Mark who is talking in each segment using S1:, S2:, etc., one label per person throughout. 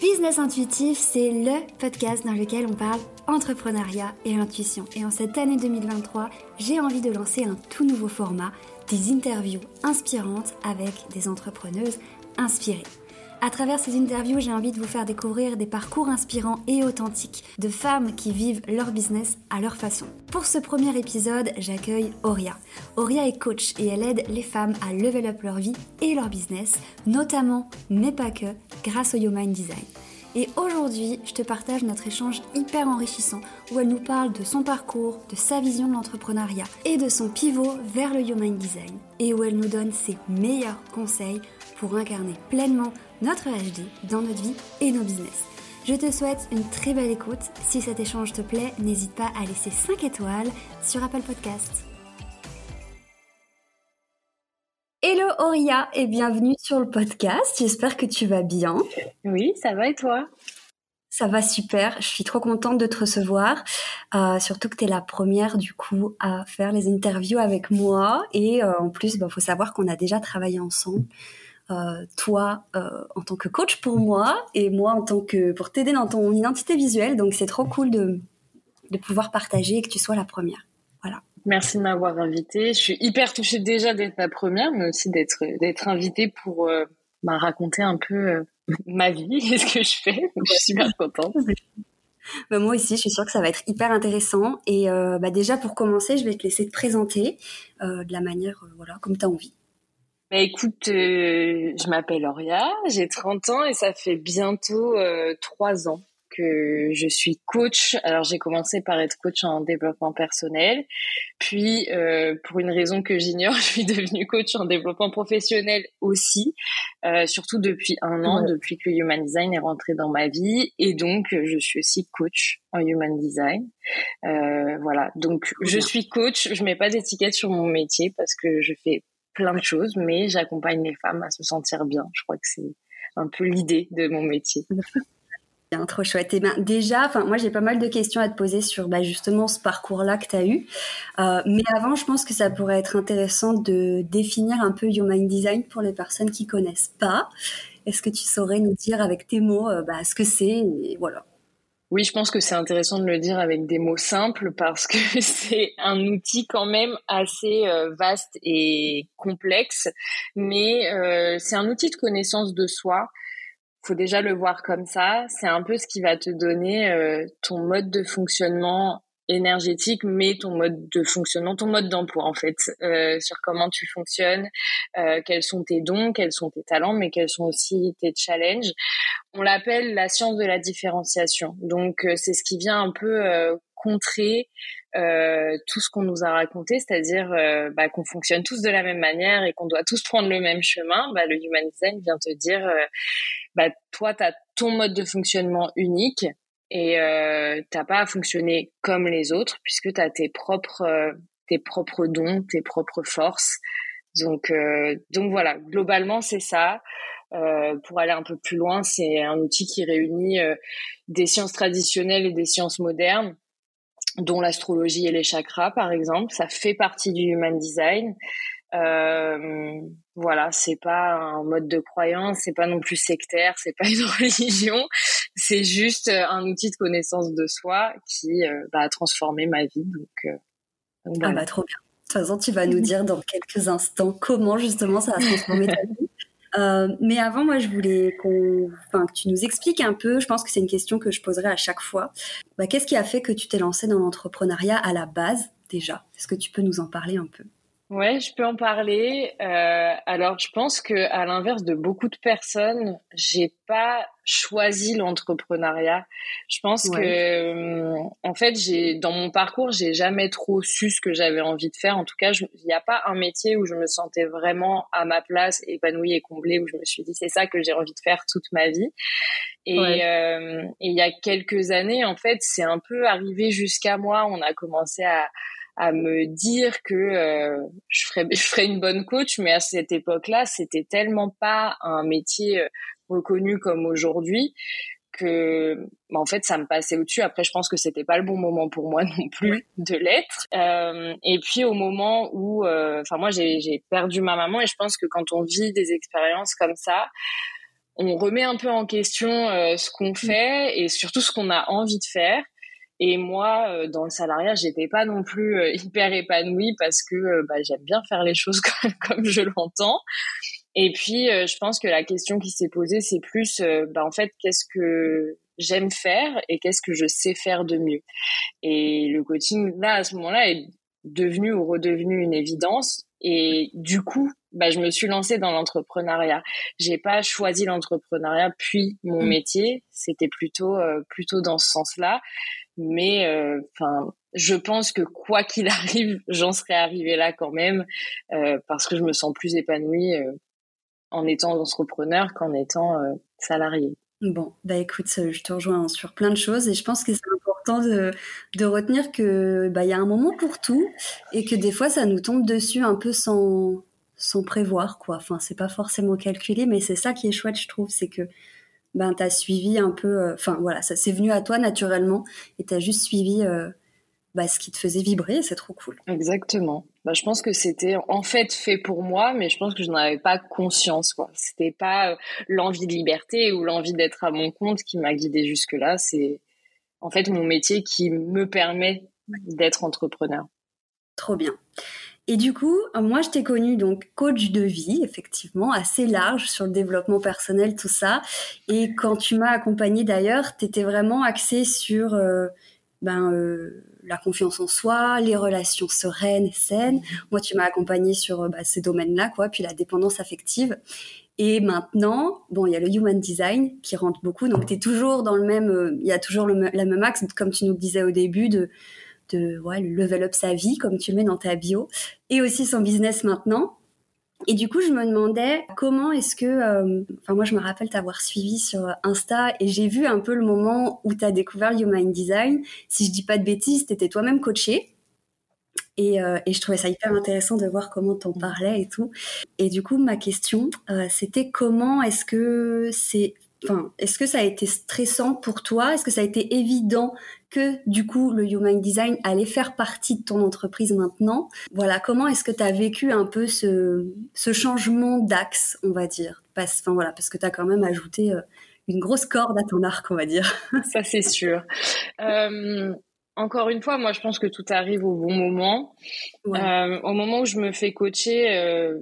S1: Business Intuitif, c'est le podcast dans lequel on parle entrepreneuriat et intuition. Et en cette année 2023, j'ai envie de lancer un tout nouveau format, des interviews inspirantes avec des entrepreneuses inspirées. À travers ces interviews, j'ai envie de vous faire découvrir des parcours inspirants et authentiques de femmes qui vivent leur business à leur façon. Pour ce premier épisode, j'accueille Auria. Auria est coach et elle aide les femmes à level up leur vie et leur business, notamment, mais pas que, grâce au Human Design. Et aujourd'hui, je te partage notre échange hyper enrichissant où elle nous parle de son parcours, de sa vision de l'entrepreneuriat et de son pivot vers le Human Design et où elle nous donne ses meilleurs conseils pour incarner pleinement notre HD dans notre vie et nos business. Je te souhaite une très belle écoute. Si cet échange te plaît, n'hésite pas à laisser 5 étoiles sur Apple Podcast. Hello Auria et bienvenue sur le podcast. J'espère que tu vas bien.
S2: Oui, ça va et toi?
S1: Ça va super, je suis trop contente de te recevoir, euh, surtout que tu es la première du coup à faire les interviews avec moi et euh, en plus il bah, faut savoir qu'on a déjà travaillé ensemble. Euh, toi euh, en tant que coach pour moi et moi en tant que pour t'aider dans ton identité visuelle. Donc c'est trop cool de, de pouvoir partager et que tu sois la première. Voilà.
S2: Merci de m'avoir invitée. Je suis hyper touchée déjà d'être la première, mais aussi d'être d'être invitée pour euh, bah, raconter un peu ma vie et ce que je fais. je suis super contente.
S1: Bah, moi aussi, je suis sûre que ça va être hyper intéressant. Et bah, déjà, pour commencer, je vais te laisser te présenter de la manière voilà, comme tu as envie.
S2: Bah écoute, euh, je m'appelle Auria, j'ai 30 ans et ça fait bientôt euh, 3 ans que je suis coach. Alors j'ai commencé par être coach en développement personnel, puis euh, pour une raison que j'ignore, je suis devenue coach en développement professionnel aussi, euh, surtout depuis un an, depuis que le Human Design est rentré dans ma vie, et donc je suis aussi coach en Human Design. Euh, voilà, donc je suis coach. Je mets pas d'étiquette sur mon métier parce que je fais plein de choses, mais j'accompagne les femmes à se sentir bien. Je crois que c'est un peu l'idée de mon métier.
S1: Bien, trop chouette. Et eh ben, déjà, moi, j'ai pas mal de questions à te poser sur bah, justement ce parcours-là que tu as eu. Euh, mais avant, je pense que ça pourrait être intéressant de définir un peu Human Design pour les personnes qui connaissent pas. Est-ce que tu saurais nous dire avec tes mots euh, bah, ce que c'est voilà.
S2: Oui, je pense que c'est intéressant de le dire avec des mots simples parce que c'est un outil quand même assez euh, vaste et complexe, mais euh, c'est un outil de connaissance de soi. Faut déjà le voir comme ça. C'est un peu ce qui va te donner euh, ton mode de fonctionnement énergétique, mais ton mode de fonctionnement, ton mode d'emploi en fait, euh, sur comment tu fonctionnes, euh, quels sont tes dons, quels sont tes talents, mais quels sont aussi tes challenges. On l'appelle la science de la différenciation. Donc euh, c'est ce qui vient un peu euh, contrer euh, tout ce qu'on nous a raconté, c'est-à-dire euh, bah, qu'on fonctionne tous de la même manière et qu'on doit tous prendre le même chemin. Bah, le Human Design vient te dire, bah, toi, tu as ton mode de fonctionnement unique et euh, t'as pas à fonctionner comme les autres puisque tu as tes propres euh, tes propres dons, tes propres forces. Donc euh, donc voilà, globalement c'est ça. Euh, pour aller un peu plus loin, c'est un outil qui réunit euh, des sciences traditionnelles et des sciences modernes, dont l'astrologie et les chakras par exemple. Ça fait partie du human design. Euh, voilà, c'est pas un mode de croyance, c'est pas non plus sectaire, c'est pas une religion, c'est juste euh, un outil de connaissance de soi qui euh, bah, a transformé ma vie. Donc,
S1: donc Ah bah trop bien. De toute façon, tu vas nous dire dans quelques instants comment justement ça a transformé ta vie. Euh, mais avant, moi, je voulais qu'on, enfin, que tu nous expliques un peu. Je pense que c'est une question que je poserai à chaque fois. Bah, qu'est-ce qui a fait que tu t'es lancé dans l'entrepreneuriat à la base déjà? Est-ce que tu peux nous en parler un peu?
S2: Ouais, je peux en parler. Euh, alors, je pense que à l'inverse de beaucoup de personnes, j'ai pas choisi l'entrepreneuriat. Je pense que, euh, en fait, j'ai dans mon parcours, j'ai jamais trop su ce que j'avais envie de faire. En tout cas, il n'y a pas un métier où je me sentais vraiment à ma place, épanouie et comblée, où je me suis dit c'est ça que j'ai envie de faire toute ma vie. Et euh, il y a quelques années, en fait, c'est un peu arrivé jusqu'à moi. On a commencé à à me dire que euh, je ferais je ferais une bonne coach mais à cette époque-là c'était tellement pas un métier euh, reconnu comme aujourd'hui que bah, en fait ça me passait au-dessus. Après je pense que c'était pas le bon moment pour moi non plus de l'être. Euh, et puis au moment où euh, enfin moi j'ai j'ai perdu ma maman et je pense que quand on vit des expériences comme ça on remet un peu en question ce qu'on fait et surtout ce qu'on a envie de faire. Et moi, dans le salariat, j'étais pas non plus hyper épanouie parce que bah, j'aime bien faire les choses comme, comme je l'entends. Et puis, je pense que la question qui s'est posée, c'est plus, bah, en fait, qu'est-ce que j'aime faire et qu'est-ce que je sais faire de mieux. Et le coaching, là, à ce moment-là, est devenu ou redevenu une évidence. Et du coup, bah, je me suis lancée dans l'entrepreneuriat. J'ai pas choisi l'entrepreneuriat puis mon mmh. métier. C'était plutôt euh, plutôt dans ce sens-là. Mais euh, enfin, je pense que quoi qu'il arrive, j'en serais arrivée là quand même euh, parce que je me sens plus épanouie en étant entrepreneur qu'en étant salariée.
S1: Bon, bah écoute, je te rejoins sur plein de choses et je pense que c'est important de, de retenir que bah il y a un moment pour tout et que des fois ça nous tombe dessus un peu sans sans prévoir quoi. Enfin, c'est pas forcément calculé, mais c'est ça qui est chouette, je trouve, c'est que ben t'as suivi un peu, euh, enfin voilà, ça c'est venu à toi naturellement et t'as juste suivi euh, bah, ce qui te faisait vibrer, c'est trop cool.
S2: Exactement. Bah, je pense que c'était en fait fait pour moi, mais je pense que je n'en avais pas conscience. quoi. C'était pas euh, l'envie de liberté ou l'envie d'être à mon compte qui m'a guidée jusque-là. C'est en fait mon métier qui me permet d'être entrepreneur.
S1: Trop bien. Et du coup, moi, je t'ai connu donc coach de vie, effectivement, assez large sur le développement personnel, tout ça. Et quand tu m'as accompagné d'ailleurs, tu étais vraiment axée sur euh, ben, euh, la confiance en soi, les relations sereines saines. Moi, tu m'as accompagné sur euh, bah, ces domaines-là, quoi, puis la dépendance affective. Et maintenant, bon, il y a le human design qui rentre beaucoup. Donc, tu es toujours dans le même, il y a toujours le, la même axe, comme tu nous le disais au début, de, de ouais, level up sa vie, comme tu le mets dans ta bio, et aussi son business maintenant. Et du coup, je me demandais comment est-ce que, euh, enfin moi je me rappelle t'avoir suivi sur Insta et j'ai vu un peu le moment où tu as découvert Human Design. Si je dis pas de bêtises, tu étais toi-même coachée. Et, euh, et, je trouvais ça hyper intéressant de voir comment t'en parlais et tout. Et du coup, ma question, euh, c'était comment est-ce que c'est Enfin, est-ce que ça a été stressant pour toi? Est-ce que ça a été évident que du coup le Human Design allait faire partie de ton entreprise maintenant Voilà, comment est-ce que tu as vécu un peu ce, ce changement d'axe, on va dire? Parce, enfin, voilà, parce que tu as quand même ajouté euh, une grosse corde à ton arc, on va dire.
S2: Ça c'est sûr. Euh, encore une fois, moi je pense que tout arrive au bon moment. Euh, au moment où je me fais coacher,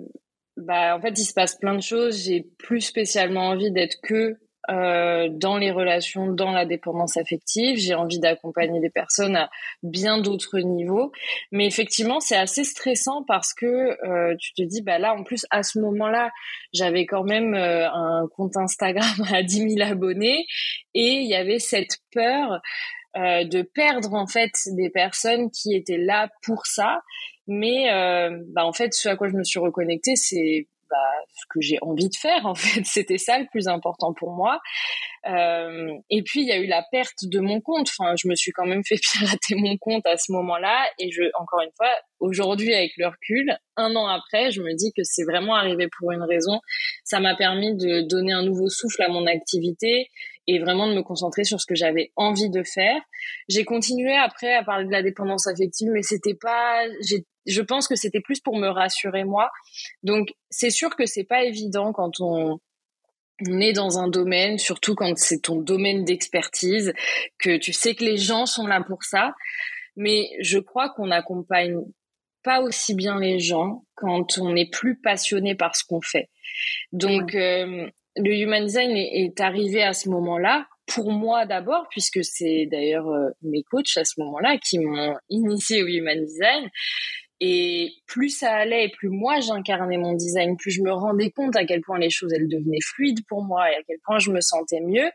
S2: bah en fait il se passe plein de choses. J'ai plus spécialement envie d'être que euh, dans les relations, dans la dépendance affective. J'ai envie d'accompagner des personnes à bien d'autres niveaux. Mais effectivement, c'est assez stressant parce que euh, tu te dis, bah là, en plus, à ce moment-là, j'avais quand même euh, un compte Instagram à 10 000 abonnés et il y avait cette peur euh, de perdre en fait des personnes qui étaient là pour ça. Mais bah, en fait, ce à quoi je me suis reconnectée, c'est bah, ce que j'ai envie de faire en fait. C'était ça le plus important pour moi. Euh, et puis il y a eu la perte de mon compte. Enfin je me suis quand même fait pirater mon compte à ce moment-là. Et je encore une fois aujourd'hui avec le recul un an après je me dis que c'est vraiment arrivé pour une raison. Ça m'a permis de donner un nouveau souffle à mon activité et vraiment de me concentrer sur ce que j'avais envie de faire. J'ai continué après à parler de la dépendance affective, mais c'était pas, je pense que c'était plus pour me rassurer moi. Donc c'est sûr que c'est pas évident quand on, on est dans un domaine, surtout quand c'est ton domaine d'expertise, que tu sais que les gens sont là pour ça. Mais je crois qu'on n'accompagne pas aussi bien les gens quand on est plus passionné par ce qu'on fait. Donc, euh, le human design est, arrivé à ce moment-là pour moi d'abord, puisque c'est d'ailleurs euh, mes coachs à ce moment-là qui m'ont initié au human design. Et plus ça allait et plus moi j'incarnais mon design, plus je me rendais compte à quel point les choses elles devenaient fluides pour moi et à quel point je me sentais mieux.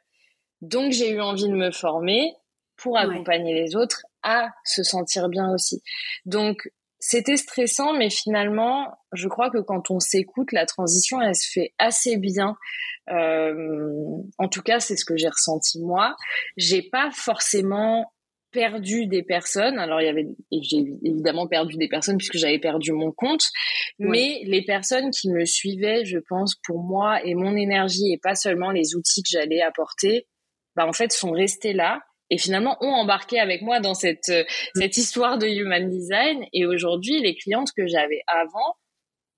S2: Donc j'ai eu envie de me former pour accompagner les autres à se sentir bien aussi. Donc c'était stressant, mais finalement, je crois que quand on s'écoute, la transition, elle se fait assez bien. Euh, en tout cas, c'est ce que j'ai ressenti moi. J'ai pas forcément perdu des personnes. Alors il y avait, j'ai évidemment perdu des personnes puisque j'avais perdu mon compte, mais les personnes qui me suivaient, je pense, pour moi et mon énergie et pas seulement les outils que j'allais apporter, bah en fait sont restés là et finalement ont embarqué avec moi dans cette euh, cette histoire de human design et aujourd'hui les clientes que j'avais avant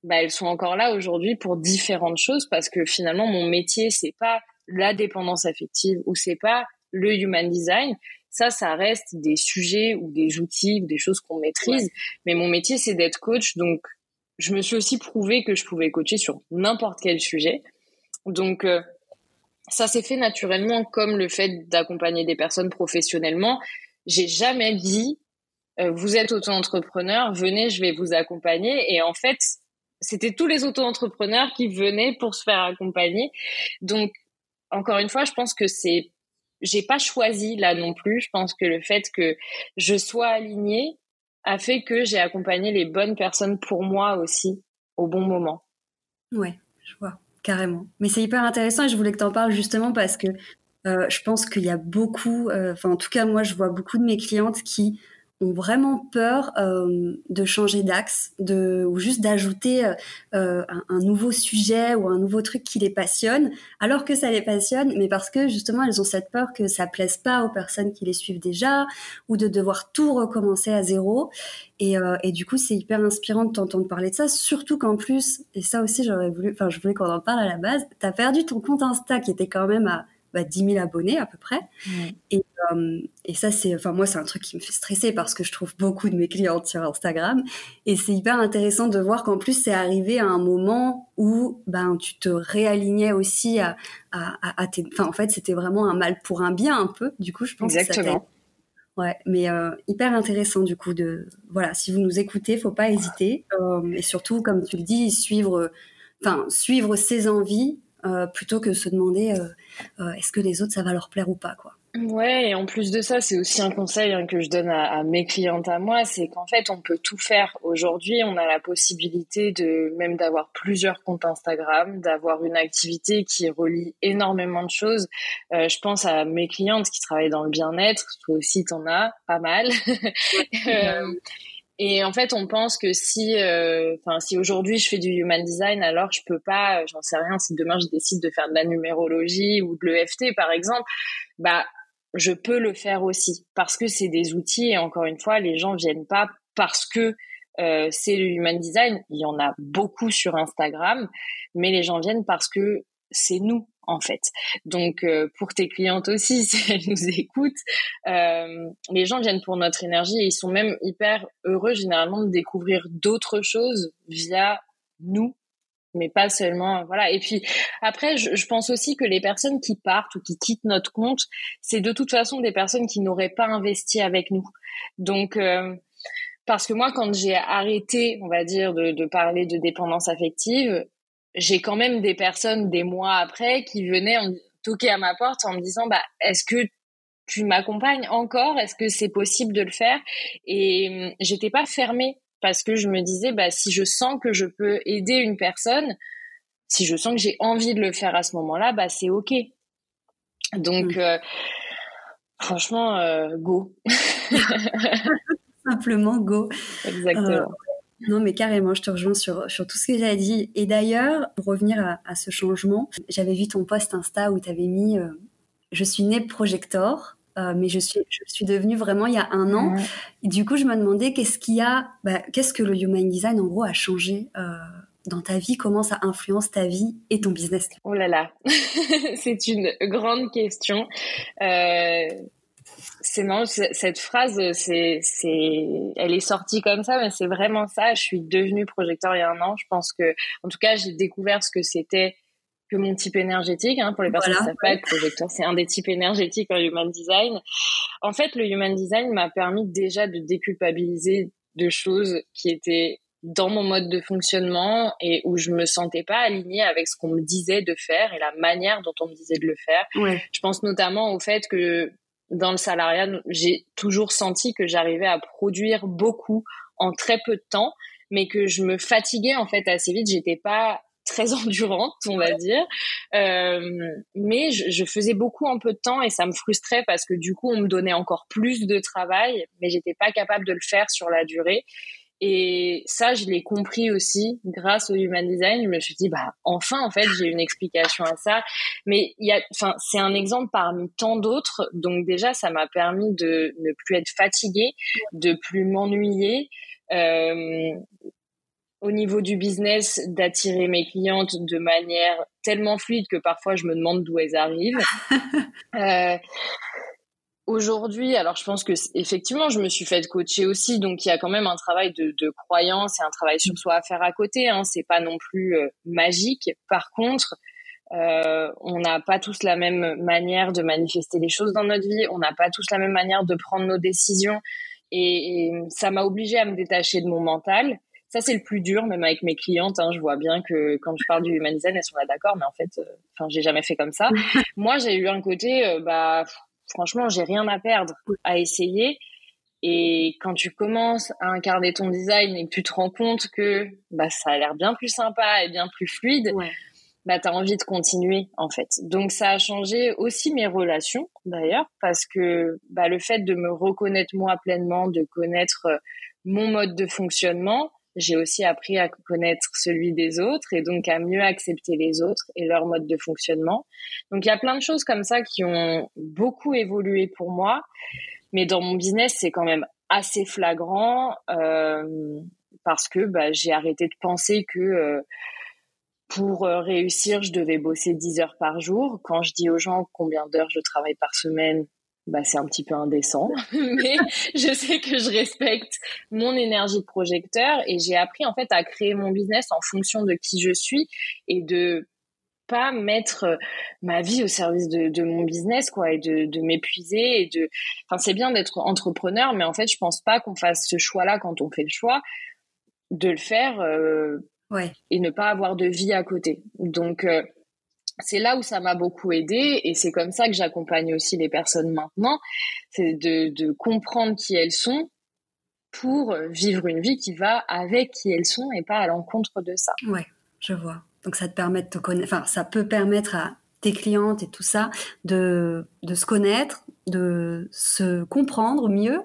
S2: bah, elles sont encore là aujourd'hui pour différentes choses parce que finalement mon métier c'est pas la dépendance affective ou c'est pas le human design. Ça, ça reste des sujets ou des outils ou des choses qu'on maîtrise. Mais mon métier, c'est d'être coach. Donc, je me suis aussi prouvé que je pouvais coacher sur n'importe quel sujet. Donc, euh, ça s'est fait naturellement comme le fait d'accompagner des personnes professionnellement. J'ai jamais dit, euh, vous êtes auto-entrepreneur, venez, je vais vous accompagner. Et en fait, c'était tous les auto-entrepreneurs qui venaient pour se faire accompagner. Donc, encore une fois, je pense que c'est, j'ai pas choisi là non plus. Je pense que le fait que je sois alignée a fait que j'ai accompagné les bonnes personnes pour moi aussi au bon moment.
S1: Ouais, je vois, carrément. Mais c'est hyper intéressant et je voulais que tu en parles justement parce que euh, je pense qu'il y a beaucoup, euh, enfin en tout cas moi je vois beaucoup de mes clientes qui ont vraiment peur euh, de changer d'axe, de ou juste d'ajouter euh, euh, un, un, nouveau sujet ou un nouveau truc qui les passionne, alors que ça les passionne, mais parce que justement elles ont cette peur que ça plaise pas aux personnes qui les suivent déjà ou de devoir tout recommencer à zéro. Et, euh, et du coup, c'est hyper inspirant de t'entendre parler de ça, surtout qu'en plus, et ça aussi j'aurais voulu, enfin je voulais qu'on en parle à la base, t'as perdu ton compte Insta qui était quand même à bah, 10 000 abonnés à peu près. Et, euh, et, ça, c'est, enfin moi, c'est un truc qui me fait stresser parce que je trouve beaucoup de mes clientes sur Instagram. Et c'est hyper intéressant de voir qu'en plus, c'est arrivé à un moment où ben, tu te réalignais aussi à, à, à, tes... Enfin, en fait, c'était vraiment un mal pour un bien un peu. Du coup, je pense
S2: Exactement. Que
S1: Ouais, mais euh, hyper intéressant du coup de voilà, si vous nous écoutez, faut pas hésiter euh, et surtout comme tu le dis, suivre enfin suivre ses envies euh, plutôt que se demander euh, euh, est-ce que les autres ça va leur plaire ou pas quoi.
S2: Ouais, et en plus de ça, c'est aussi un conseil hein, que je donne à, à, mes clientes à moi, c'est qu'en fait, on peut tout faire. Aujourd'hui, on a la possibilité de même d'avoir plusieurs comptes Instagram, d'avoir une activité qui relie énormément de choses. Euh, je pense à mes clientes qui travaillent dans le bien-être, toi aussi, t'en as pas mal. euh, et en fait, on pense que si, euh, enfin, si aujourd'hui je fais du human design, alors je peux pas, euh, j'en sais rien. Si demain je décide de faire de la numérologie ou de l'EFT, par exemple, bah, je peux le faire aussi parce que c'est des outils. Et encore une fois, les gens viennent pas parce que euh, c'est le human design. Il y en a beaucoup sur Instagram, mais les gens viennent parce que c'est nous en fait. Donc euh, pour tes clientes aussi, si elles nous écoutent, euh, les gens viennent pour notre énergie et ils sont même hyper heureux généralement de découvrir d'autres choses via nous mais pas seulement voilà et puis après je, je, pense aussi que les personnes qui partent ou qui quittent notre compte c'est de toute façon des personnes qui n'auraient pas investi avec nous donc euh, parce que moi quand j'ai arrêté on va dire de, de parler de dépendance affective j'ai quand même des personnes des mois après qui venaient en, toquer à ma porte en me disant bah est-ce que tu m'accompagnes encore? Est-ce que c'est possible de le faire? Et hum, j'étais pas fermée parce que je me disais bah si je sens que je peux aider une personne, si je sens que j'ai envie de le faire à ce moment-là, bah c'est ok. Donc mmh. euh, franchement euh, go.
S1: Simplement go.
S2: Exactement. Euh,
S1: non, mais carrément, je te rejoins sur, sur tout ce que j'ai dit. Et d'ailleurs, pour revenir à, à ce changement, j'avais vu ton post Insta où tu avais mis euh, Je suis née projector, euh, mais je suis, je suis devenue vraiment il y a un an. Et du coup, je me demandais qu'est-ce qu'il y a, bah, qu'est-ce que le Human Design, en gros, a changé euh, dans ta vie? Comment ça influence ta vie et ton business
S2: Oh là là, c'est une grande question. Euh, c'est non, cette phrase, c'est, c'est, elle est sortie comme ça, mais c'est vraiment ça. Je suis devenue projecteur il y a un an. Je pense que, en tout cas, j'ai découvert ce que c'était que mon type énergétique. Hein, pour les personnes voilà. qui savent pas, être projecteur, c'est un des types énergétiques en human design. En fait, le human design m'a permis déjà de déculpabiliser de choses qui étaient dans mon mode de fonctionnement et où je me sentais pas alignée avec ce qu'on me disait de faire et la manière dont on me disait de le faire.
S1: Ouais.
S2: Je pense notamment au fait que dans le salariat, j'ai toujours senti que j'arrivais à produire beaucoup en très peu de temps, mais que je me fatiguais en fait assez vite. J'étais pas très endurante, on va dire, euh, mais je, je, faisais beaucoup en peu de temps et ça me frustrait parce que du coup on me donnait encore plus de travail, mais j'étais pas capable de le faire sur la durée. Et ça, je l'ai compris aussi grâce au human design. Je me suis dit, bah, enfin, en fait, j'ai une explication à ça. Mais il y a, enfin, c'est un exemple parmi tant d'autres. Donc déjà, ça m'a permis de ne plus être fatiguée, de plus m'ennuyer. Euh, au niveau du business d'attirer mes clientes de manière tellement fluide que parfois je me demande d'où elles arrivent. euh, Aujourd'hui, alors je pense que effectivement, je me suis fait coacher aussi, donc il y a quand même un travail de, de croyance et un travail sur soi à faire à côté. Hein, c'est pas non plus euh, magique. Par contre, euh, on n'a pas tous la même manière de manifester les choses dans notre vie. On n'a pas tous la même manière de prendre nos décisions, et, ça m'a obligée à me détacher de mon mental. Ça, c'est le plus dur, même avec mes clientes. Hein, je vois bien que quand je parle du human design, elles sont là d'accord, mais en fait, euh, enfin, j'ai jamais fait comme ça. Moi, j'ai eu un côté, euh, bah franchement, j'ai rien à perdre à essayer. Et quand tu commences à incarner ton design et que tu te rends compte que bah, ça a l'air bien plus sympa et bien plus fluide, bah, tu as envie de continuer en fait. Donc ça a changé aussi mes relations d'ailleurs parce que bah, le fait de me reconnaître moi pleinement, de connaître euh, mon mode de fonctionnement, j'ai aussi appris à connaître celui des autres et donc à mieux accepter les autres et leur mode de fonctionnement. Donc il y a plein de choses comme ça qui ont beaucoup évolué pour moi, mais dans mon business c'est quand même assez flagrant euh, parce que bah, j'ai arrêté de penser que euh, pour euh, réussir, je devais bosser 10 heures par jour. Quand je dis aux gens combien d'heures je travaille par semaine, bah, c'est un petit peu indécent, mais je sais que je respecte mon énergie de projecteur et j'ai appris en fait à créer mon business en fonction de qui je suis et de pas mettre euh, ma vie au service de, de mon business quoi et de, de m'épuiser et de enfin c'est bien d'être entrepreneur mais en fait je pense pas qu'on fasse ce choix là quand on fait le choix de le faire euh, ouais. et ne pas avoir de vie à côté donc euh, c'est là où ça m'a beaucoup aidé et c'est comme ça que j'accompagne aussi les personnes maintenant, c'est de, de, comprendre qui elles sont pour vivre une vie qui va avec qui elles sont et pas à l'encontre de ça.
S1: Ouais, je vois. Donc ça te permet de te connaître, enfin ça peut permettre à tes clientes et tout ça, de, de se connaître, de se comprendre mieux.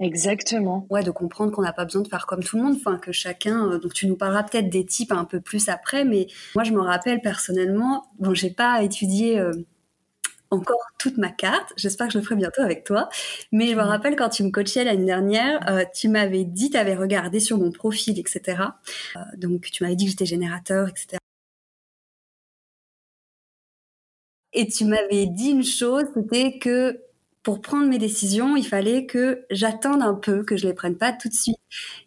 S2: Exactement.
S1: ouais, de comprendre qu'on n'a pas besoin de faire comme tout le monde, enfin que chacun. Euh, donc tu nous parleras peut-être des types un peu plus après, mais moi je me rappelle personnellement, bon j'ai pas étudié. Euh, encore toute ma carte. J'espère que je le ferai bientôt avec toi. Mais je me rappelle quand tu me coachais l'année dernière, euh, tu m'avais dit, tu avais regardé sur mon profil, etc. donc tu m'avais dit que j'étais générateur, etc. Et tu m'avais dit une chose, c'était que pour prendre mes décisions, il fallait que j'attende un peu, que je les prenne pas tout de suite.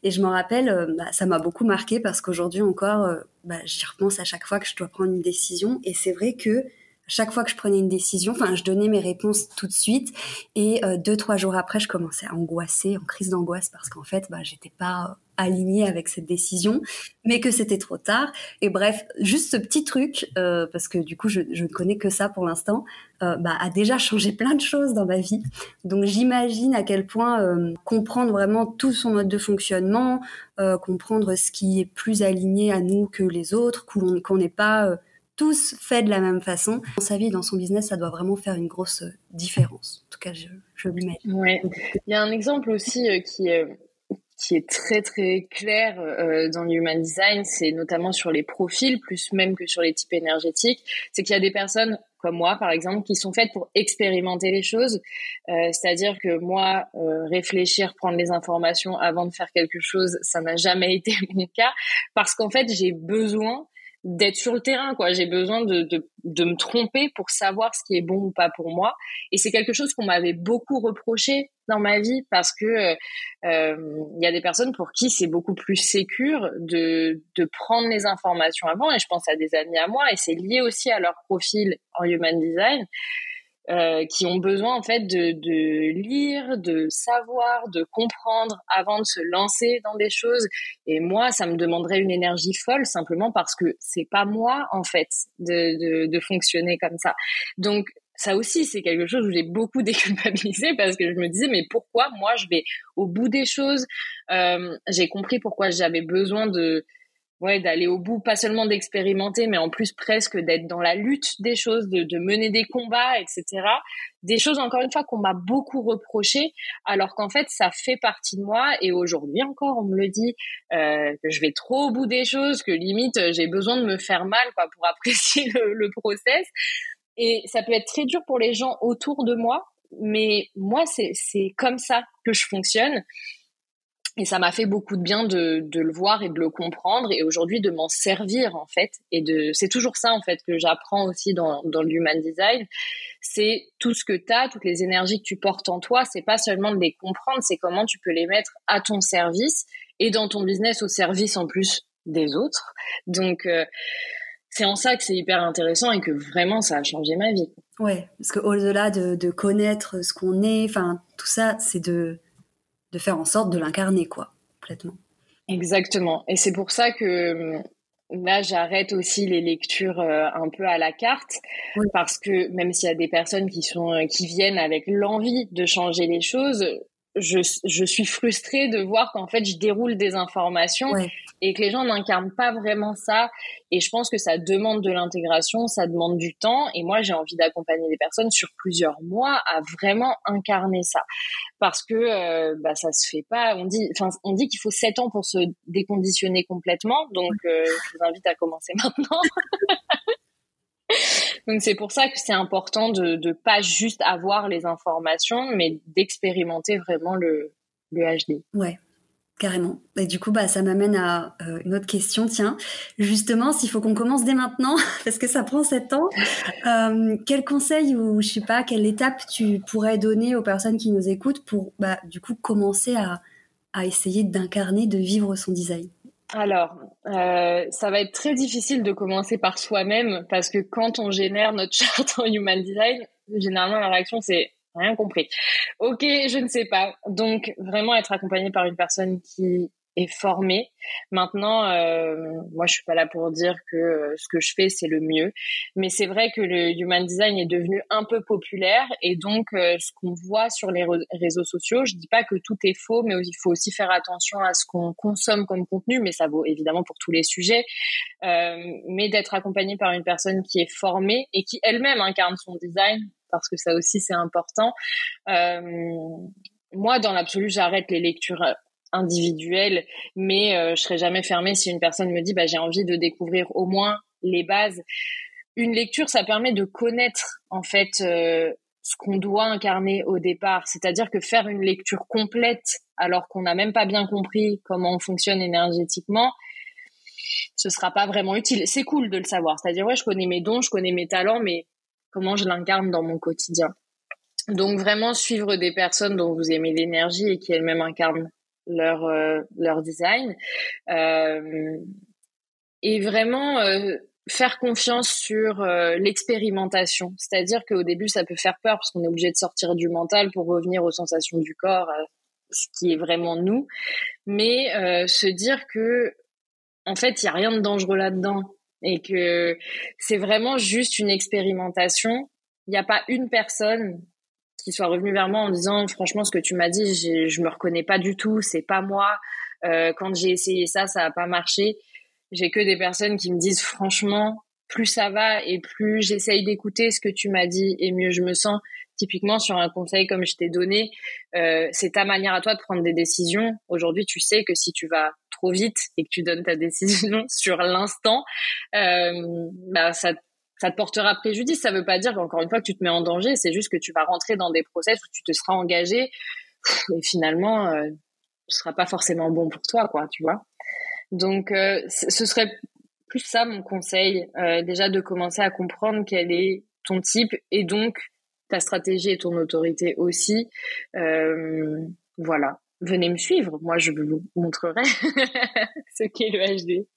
S1: Et je me rappelle, euh, bah, ça m'a beaucoup marqué parce qu'aujourd'hui encore, euh, bah, j'y repense à chaque fois que je dois prendre une décision. Et c'est vrai que chaque fois que je prenais une décision, enfin, je donnais mes réponses tout de suite, et euh, deux trois jours après, je commençais à angoisser, en crise d'angoisse, parce qu'en fait, bah, j'étais pas alignée avec cette décision, mais que c'était trop tard. Et bref, juste ce petit truc, euh, parce que du coup, je, je ne connais que ça pour l'instant, euh, bah, a déjà changé plein de choses dans ma vie. Donc, j'imagine à quel point euh, comprendre vraiment tout son mode de fonctionnement, euh, comprendre ce qui est plus aligné à nous que les autres, qu'on n'est pas tous fait de la même façon. Dans sa vie, dans son business, ça doit vraiment faire une grosse euh, différence. En tout cas, je, je l'imagine.
S2: Ouais. Il y a un exemple aussi euh, qui est qui est très très clair euh, dans l'human design, c'est notamment sur les profils, plus même que sur les types énergétiques, c'est qu'il y a des personnes comme moi par exemple qui sont faites pour expérimenter les choses, euh, c'est-à-dire que moi euh, réfléchir, prendre les informations avant de faire quelque chose, ça n'a jamais été mon cas. Parce qu'en fait j'ai besoin d'être sur le terrain quoi. J'ai besoin de, de, de me tromper pour savoir ce qui est bon ou pas pour moi. Et c'est quelque chose qu'on m'avait beaucoup reproché dans ma vie parce que euh, il y a des personnes pour qui c'est beaucoup plus sécure de de prendre les informations avant. Et je pense à des amis à moi et c'est lié aussi à leur profil en human design euh, qui ont besoin en fait de, de, lire, de savoir, de comprendre avant de se lancer dans des choses. Et moi, ça me demanderait une énergie folle simplement parce que c'est pas moi en fait de, de, de fonctionner comme ça. Donc ça aussi, c'est quelque chose où j'ai beaucoup déculpabilisé parce que je me disais, mais pourquoi moi je vais au bout des choses? Euh, J'ai compris pourquoi j'avais besoin de d'aller au bout, pas seulement d'expérimenter, mais en plus presque d'être dans la lutte des choses, de, mener des combats, etc. Des choses, encore une fois, qu'on m'a beaucoup reproché, alors qu'en fait, ça fait partie de moi. Et aujourd'hui encore, on me le dit, euh, que je vais trop au bout des choses, que limite, j'ai besoin de me faire mal pour apprécier le, le process. Et ça peut être très dur pour les gens autour de moi, mais moi, c'est comme ça que je fonctionne. Et ça m'a fait beaucoup de bien de, le voir et de le comprendre et aujourd'hui de m'en servir en fait. Et de c'est toujours ça en fait que j'apprends aussi dans, dans le human design. C'est tout ce que tu as toutes les énergies que tu portes en toi c'est pas seulement de les comprendre c'est comment tu peux les mettre à ton service et dans ton business au service en plus des autres. Donc euh, c'est en ça que c'est hyper intéressant et que vraiment ça a changé ma vie.
S1: Ouais, parce que au-delà de, de connaître ce qu'on est, enfin tout ça, c'est de de faire en sorte de l'incarner, quoi, complètement.
S2: Exactement. Et c'est pour ça que hum, là, j'arrête aussi les lectures euh, un peu à la carte, parce que même s'il y a des personnes qui sont euh, qui viennent avec l'envie de changer les choses, je, je suis frustrée de voir qu'en fait je déroule des informations et que les gens n'incarnent pas vraiment ça. Et je pense que ça demande de l'intégration, ça demande du temps. Et moi, j'ai envie d'accompagner des personnes sur plusieurs mois à vraiment incarner ça, parce que euh, bah, ça se fait pas. On dit, on dit qu'il faut sept ans pour se déconditionner complètement. Donc, euh, je vous invite à commencer maintenant. Donc c'est pour ça que c'est important de ne pas juste avoir les informations, mais d'expérimenter vraiment le, le HD.
S1: Ouais, carrément. Et du coup, bah, ça m'amène à euh, une autre question. Tiens, justement, s'il faut qu'on commence dès maintenant, parce que ça prend sept ans, euh, quel conseil ou je sais pas, quelle étape tu pourrais donner aux personnes qui nous écoutent pour, bah, du coup, commencer à, essayer d'incarner, de vivre son design?
S2: Alors, euh, ça va être très difficile de commencer par soi-même parce que quand on génère notre charte en human design, généralement la réaction c'est rien compris. Ok, je ne sais pas. Donc vraiment être accompagné par une personne qui est formé. Maintenant, euh, moi, je suis pas là pour dire que euh, ce que je fais c'est le mieux, mais c'est vrai que le human design est devenu un peu populaire et donc euh, ce qu'on voit sur les réseaux sociaux, je dis pas que tout est faux, mais il faut aussi faire attention à ce qu'on consomme comme contenu, mais ça vaut évidemment pour tous les sujets. Mais d'être accompagné par une personne qui est formée et qui elle-même incarne son design, parce que ça aussi c'est important. Euh, moi, dans l'absolu, j'arrête les lectures individuel, mais euh, je serai jamais fermée si une personne me dit bah j'ai envie de découvrir au moins les bases. Une lecture, ça permet de connaître en fait euh, ce qu'on doit incarner au départ, c'est-à-dire que faire une lecture complète alors qu'on n'a même pas bien compris comment on fonctionne énergétiquement, ce sera pas vraiment utile. C'est cool de le savoir, c'est-à-dire ouais, je connais mes dons, je connais mes talents, mais comment je l'incarne dans mon quotidien. Donc vraiment suivre des personnes dont vous aimez l'énergie et qui elles-mêmes incarnent leur euh, leur design euh, et vraiment euh, faire confiance sur l'expérimentation. C'est-à-dire qu'au début, ça peut faire peur parce qu'on est obligé de sortir du mental pour revenir aux sensations du corps, ce qui est vraiment nous. Mais se dire que, en fait, il y a rien de dangereux là-dedans et que c'est vraiment juste une expérimentation. Il n'y a pas une personne qui soit revenu vers moi en disant franchement ce que tu m'as dit je me reconnais pas du tout c'est pas moi. Euh, quand j'ai essayé ça ça a pas marché. J'ai que des personnes qui me disent franchement plus ça va et plus j'essaye d'écouter ce que tu m'as dit et mieux je me sens. Typiquement sur un conseil comme je t'ai donné euh, c'est ta manière à toi de prendre des décisions. Aujourd'hui tu sais que si tu vas trop vite et que tu donnes ta décision sur l'instant euh, bah ça ça te portera préjudice. Ça veut pas dire qu'encore une fois que tu te mets en danger. C'est juste que tu vas rentrer dans des process où tu te seras engagé et finalement, euh, ce sera pas forcément bon pour toi, quoi, tu vois. Donc, euh, ce serait plus ça mon conseil, euh, déjà de commencer à comprendre quel est ton type et donc ta stratégie et ton autorité aussi. Voilà, venez me suivre. Moi, je vous montrerai ce qu'est le HD.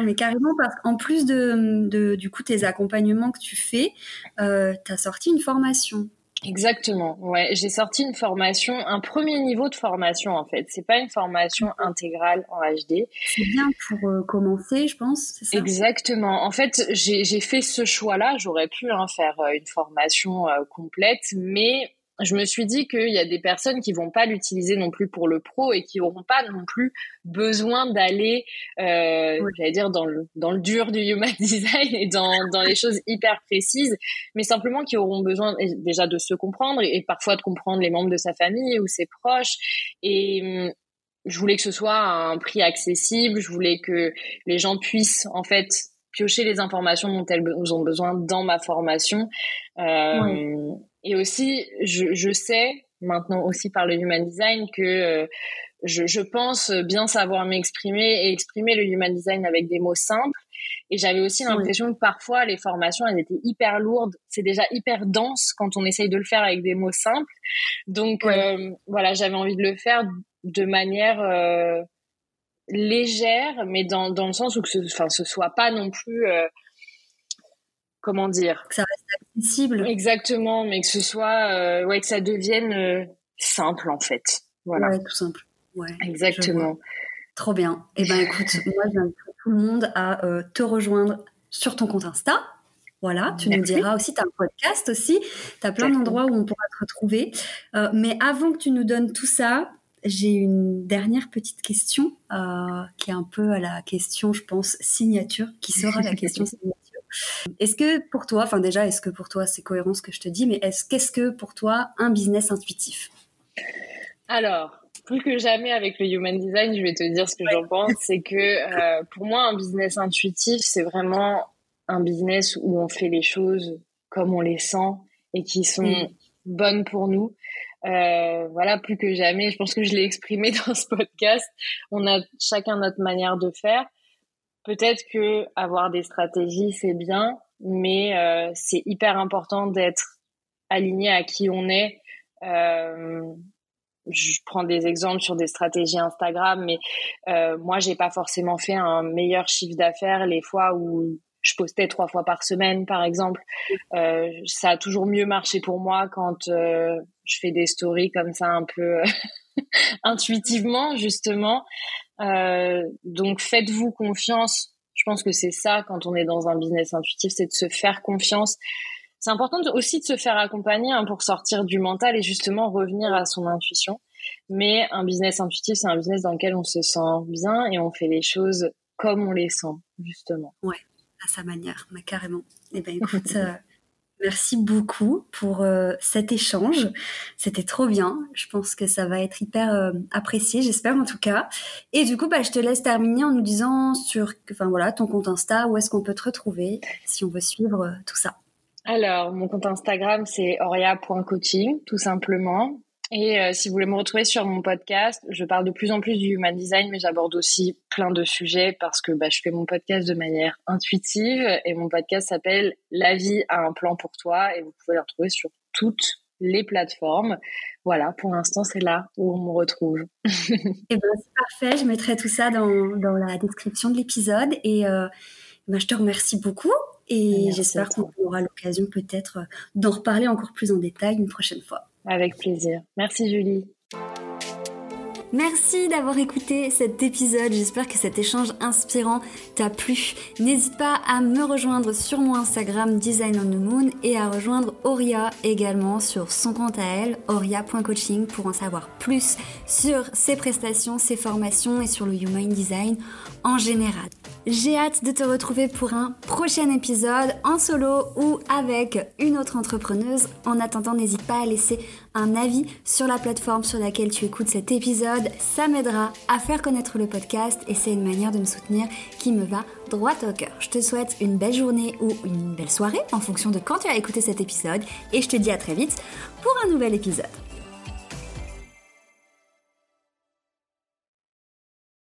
S1: Mais carrément, parce qu'en plus de, du coup tes accompagnements que tu fais, euh, tu as sorti une formation.
S2: Exactement. Ouais, j'ai sorti une formation, un premier niveau de formation en fait. C'est pas une formation intégrale en HD.
S1: C'est bien pour euh, commencer, je pense.
S2: Ça? Exactement. En fait, j'ai fait ce choix-là. J'aurais pu hein, faire euh, une formation euh, complète, mais je me suis dit qu'il y a des personnes qui vont pas l'utiliser non plus pour le pro et qui auront pas non plus besoin d'aller, euh, j'allais dire dans le dans le dur du human design et dans dans les choses hyper précises, mais simplement qui auront besoin déjà de se comprendre et, parfois de comprendre les membres de sa famille ou ses proches. Et hum, je voulais que ce soit à un prix accessible, je voulais que les gens puissent en fait piocher les informations dont elles ont besoin dans ma formation. Euh, et aussi, je, je sais maintenant aussi par le human design que euh, je, je pense bien savoir m'exprimer et exprimer le human design avec des mots simples. Et j'avais aussi l'impression que parfois les formations, elles étaient hyper lourdes. C'est déjà hyper dense quand on essaye de le faire avec des mots simples. Donc euh, voilà, j'avais envie de le faire de manière euh, légère, mais dans, dans le sens où que ce, ce soit pas non plus comment dire
S1: que ça reste accessible.
S2: Exactement, mais que ce soit ouais que ça devienne simple en fait. Voilà.
S1: Ouais, tout simple. Ouais.
S2: Exactement.
S1: Trop bien. Eh ben écoute, moi j'invite tout le monde à euh, te rejoindre sur ton compte Insta. Voilà, tu nous diras aussi, tu as un podcast aussi, tu as plein d'endroits où on pourra te retrouver. Euh, mais avant que tu nous donnes tout ça, j'ai une dernière petite question euh, qui est un peu à la question, je pense, signature, qui sera la question signature. Est-ce que pour toi, enfin déjà, est-ce que pour toi c'est cohérent ce que je te dis, mais est-ce qu'est-ce que pour toi un business intuitif?
S2: Alors, plus que jamais avec le human design, je vais te dire ce que j'en pense, c'est que euh, pour moi, un business intuitif, c'est vraiment un business où on fait les choses comme on les sent et qui sont mm. bonnes pour nous. Euh, voilà, plus que jamais, je pense que je l'ai exprimé dans ce podcast. On a chacun notre manière de faire. Peut-être que avoir des stratégies, c'est bien, mais euh, c'est hyper important d'être aligné à qui on est. Euh, je prends des exemples sur des stratégies Instagram, mais euh, moi, j'ai pas forcément fait un meilleur chiffre d'affaires les fois où je postais trois fois par semaine, par exemple. Euh, ça a toujours mieux marché pour moi quand je fais des stories comme ça un peu intuitivement, justement. Euh, donc, faites-vous confiance. Je pense que c'est ça quand on est dans un business intuitif, c'est de se faire confiance c'est important aussi de se faire accompagner hein, pour sortir du mental et justement revenir à son intuition. Mais un business intuitif, c'est un business dans lequel on se sent bien et on fait les choses comme on les sent, justement.
S1: Ouais, à sa manière, mais carrément. Eh ben écoute, merci beaucoup pour euh, cet échange. C'était trop bien. Je pense que ça va être hyper euh, apprécié, j'espère en tout cas. Et du coup, bah, je te laisse terminer en nous disant sur, enfin voilà, ton compte Insta, où est-ce qu'on peut te retrouver si on veut suivre tout ça?
S2: Alors, mon compte Instagram, c'est oria.coaching, tout simplement. Et euh, si vous voulez me retrouver sur mon podcast, je parle de plus en plus du human design, mais j'aborde aussi plein de sujets parce que bah, je fais mon podcast de manière intuitive et mon podcast s'appelle La vie a un plan pour toi et vous pouvez le retrouver sur toutes les plateformes. Voilà, pour l'instant, c'est là où on me retrouve.
S1: eh ben, c'est parfait. Je mettrai tout ça dans, dans la description de l'épisode et euh, ben, je te remercie beaucoup et j'espère qu'on aura l'occasion peut-être d'en reparler encore plus en détail une prochaine fois.
S2: Avec plaisir. Merci Julie.
S1: Merci d'avoir écouté cet épisode. J'espère que cet échange inspirant t'a plu. N'hésite pas à me rejoindre sur mon Instagram Design on the Moon et à rejoindre Auria également sur son compte à elle, auria.coaching pour en savoir plus sur ses prestations, ses formations et sur le Human Design en général. J'ai hâte de te retrouver pour un prochain épisode en solo ou avec une autre entrepreneuse. En attendant, n'hésite pas à laisser un avis sur la plateforme sur laquelle tu écoutes cet épisode. Ça m'aidera à faire connaître le podcast et c'est une manière de me soutenir qui me va droit au cœur. Je te souhaite une belle journée ou une belle soirée en fonction de quand tu as écouté cet épisode et je te dis à très vite pour un nouvel épisode.